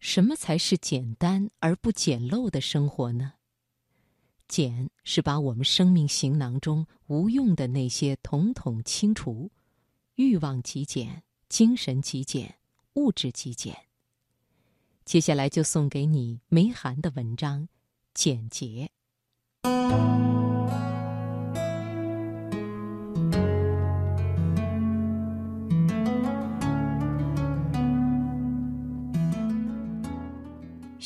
什么才是简单而不简陋的生活呢？简是把我们生命行囊中无用的那些统统清除，欲望极简，精神极简，物质极简。接下来就送给你梅寒的文章《简洁》。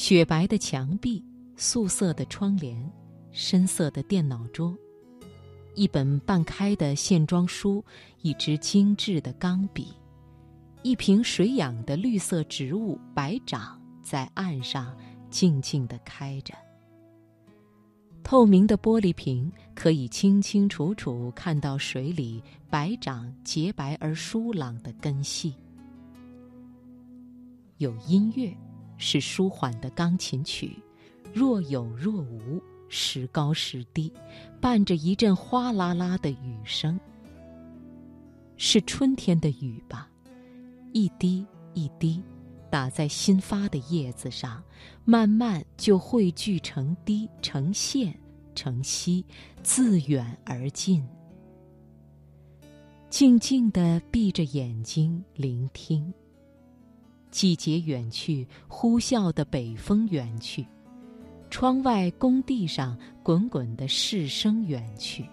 雪白的墙壁，素色的窗帘，深色的电脑桌，一本半开的线装书，一支精致的钢笔，一瓶水养的绿色植物白掌在岸上静静地开着。透明的玻璃瓶可以清清楚楚看到水里白掌洁白而疏朗的根系。有音乐。是舒缓的钢琴曲，若有若无，时高时低，伴着一阵哗啦啦的雨声。是春天的雨吧，一滴一滴，打在新发的叶子上，慢慢就汇聚成滴，成线，成溪，自远而近。静静地闭着眼睛聆听。季节远去，呼啸的北风远去，窗外工地上滚滚的市声远去，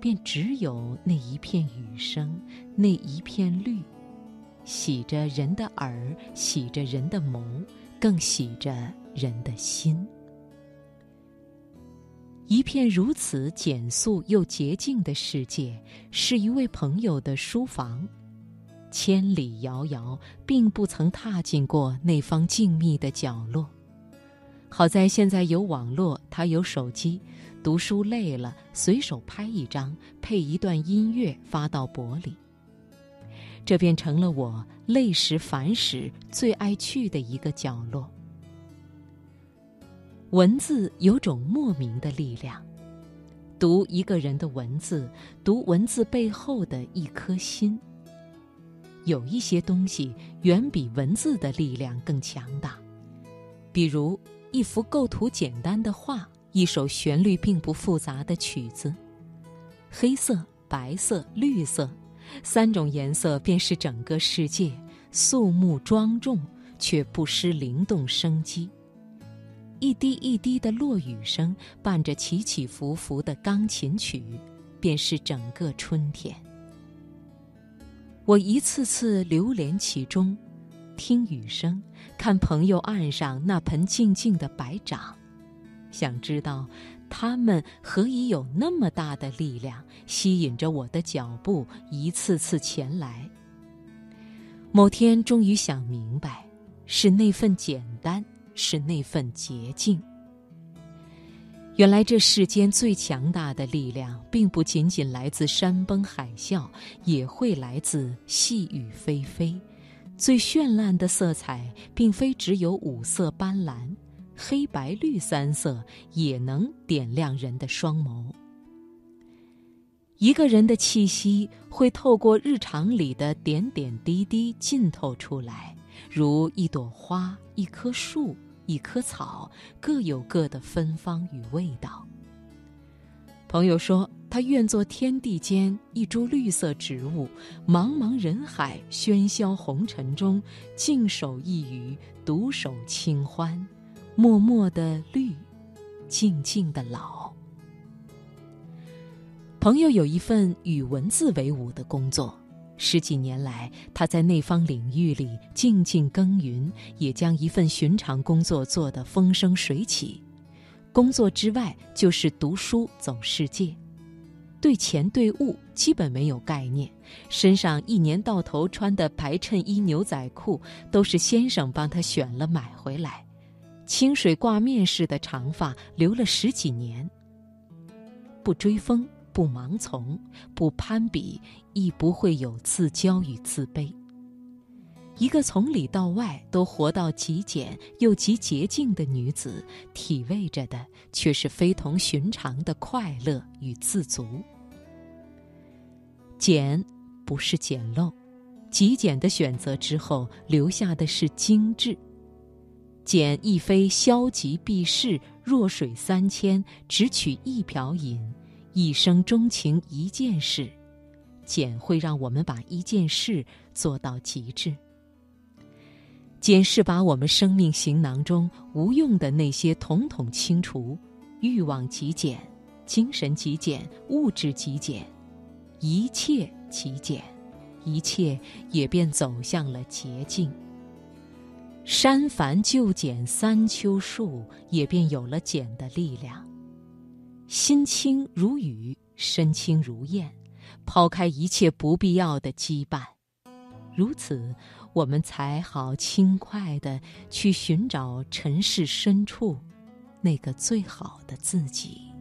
便只有那一片雨声，那一片绿，洗着人的耳，洗着人的眸，更洗着人的心。一片如此简素又洁净的世界，是一位朋友的书房。千里遥遥，并不曾踏进过那方静谧的角落。好在现在有网络，他有手机，读书累了，随手拍一张，配一段音乐发到博里。这便成了我累时烦时最爱去的一个角落。文字有种莫名的力量，读一个人的文字，读文字背后的一颗心。有一些东西远比文字的力量更强大，比如一幅构图简单的画，一首旋律并不复杂的曲子。黑色、白色、绿色，三种颜色便是整个世界，肃穆庄重却不失灵动生机。一滴一滴的落雨声，伴着起起伏伏的钢琴曲，便是整个春天。我一次次流连其中，听雨声，看朋友岸上那盆静静的白掌，想知道，他们何以有那么大的力量，吸引着我的脚步，一次次前来。某天终于想明白，是那份简单，是那份洁净。原来这世间最强大的力量，并不仅仅来自山崩海啸，也会来自细雨霏霏。最绚烂的色彩，并非只有五色斑斓，黑白绿三色也能点亮人的双眸。一个人的气息，会透过日常里的点点滴滴浸透出来，如一朵花，一棵树。一棵草各有各的芬芳与味道。朋友说，他愿做天地间一株绿色植物，茫茫人海、喧嚣红尘中，静守一隅，独守清欢，默默的绿，静静的老。朋友有一份与文字为伍的工作。十几年来，他在那方领域里静静耕耘，也将一份寻常工作做得风生水起。工作之外就是读书、走世界，对钱对物基本没有概念。身上一年到头穿的白衬衣、牛仔裤都是先生帮他选了买回来，清水挂面似的长发留了十几年。不追风。不盲从，不攀比，亦不会有自骄与自卑。一个从里到外都活到极简又极洁净的女子，体味着的却是非同寻常的快乐与自足。简不是简陋，极简的选择之后留下的是精致，简亦非消极避世，弱水三千，只取一瓢饮，一生钟情一件事。简会让我们把一件事做到极致。简是把我们生命行囊中无用的那些统统清除，欲望极简，精神极简，物质极简，一切极简，一切也便走向了洁净。删繁就简三秋树，也便有了简的力量。心清如雨，身轻如燕，抛开一切不必要的羁绊，如此。我们才好轻快地去寻找尘世深处那个最好的自己。